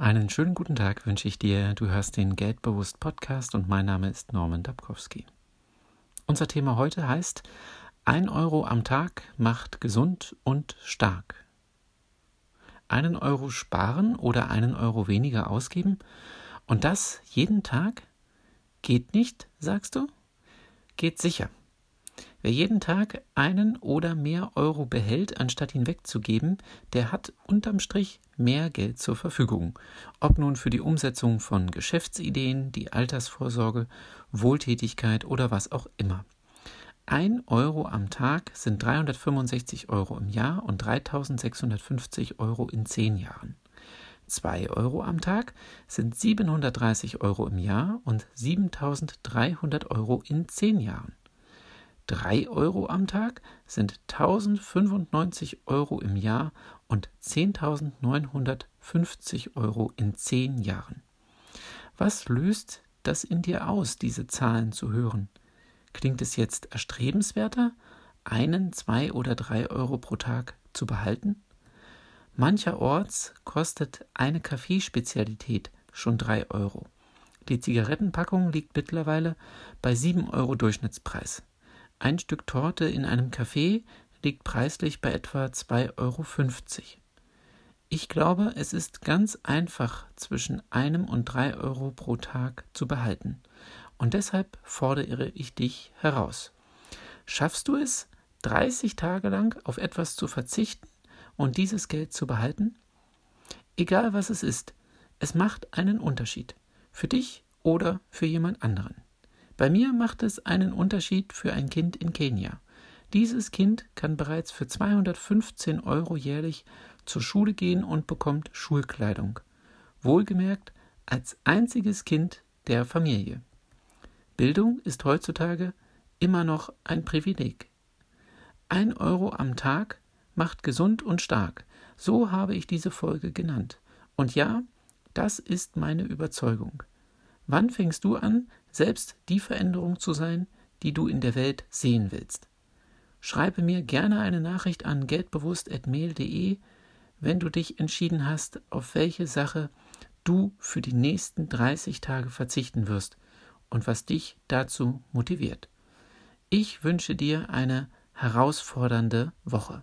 Einen schönen guten Tag wünsche ich dir. Du hörst den Geldbewusst Podcast und mein Name ist Norman Dabkowski. Unser Thema heute heißt: Ein Euro am Tag macht gesund und stark. Einen Euro sparen oder einen Euro weniger ausgeben und das jeden Tag? Geht nicht, sagst du? Geht sicher. Wer jeden Tag einen oder mehr Euro behält, anstatt ihn wegzugeben, der hat unterm Strich mehr Geld zur Verfügung. Ob nun für die Umsetzung von Geschäftsideen, die Altersvorsorge, Wohltätigkeit oder was auch immer. Ein Euro am Tag sind 365 Euro im Jahr und 3650 Euro in zehn Jahren. Zwei Euro am Tag sind 730 Euro im Jahr und 7300 Euro in zehn Jahren. 3 Euro am Tag sind 1095 Euro im Jahr und 10.950 Euro in 10 Jahren. Was löst das in dir aus, diese Zahlen zu hören? Klingt es jetzt erstrebenswerter, einen, zwei oder drei Euro pro Tag zu behalten? Mancherorts kostet eine Kaffeespezialität schon drei Euro. Die Zigarettenpackung liegt mittlerweile bei sieben Euro Durchschnittspreis. Ein Stück Torte in einem Café liegt preislich bei etwa 2,50 Euro. Ich glaube, es ist ganz einfach zwischen einem und drei Euro pro Tag zu behalten. Und deshalb fordere ich dich heraus. Schaffst du es, 30 Tage lang auf etwas zu verzichten und dieses Geld zu behalten? Egal was es ist, es macht einen Unterschied. Für dich oder für jemand anderen. Bei mir macht es einen Unterschied für ein Kind in Kenia. Dieses Kind kann bereits für 215 Euro jährlich zur Schule gehen und bekommt Schulkleidung. Wohlgemerkt als einziges Kind der Familie. Bildung ist heutzutage immer noch ein Privileg. Ein Euro am Tag macht gesund und stark. So habe ich diese Folge genannt. Und ja, das ist meine Überzeugung. Wann fängst du an, selbst die Veränderung zu sein, die du in der Welt sehen willst? Schreibe mir gerne eine Nachricht an geldbewusst.mail.de, wenn du dich entschieden hast, auf welche Sache du für die nächsten 30 Tage verzichten wirst und was dich dazu motiviert. Ich wünsche dir eine herausfordernde Woche.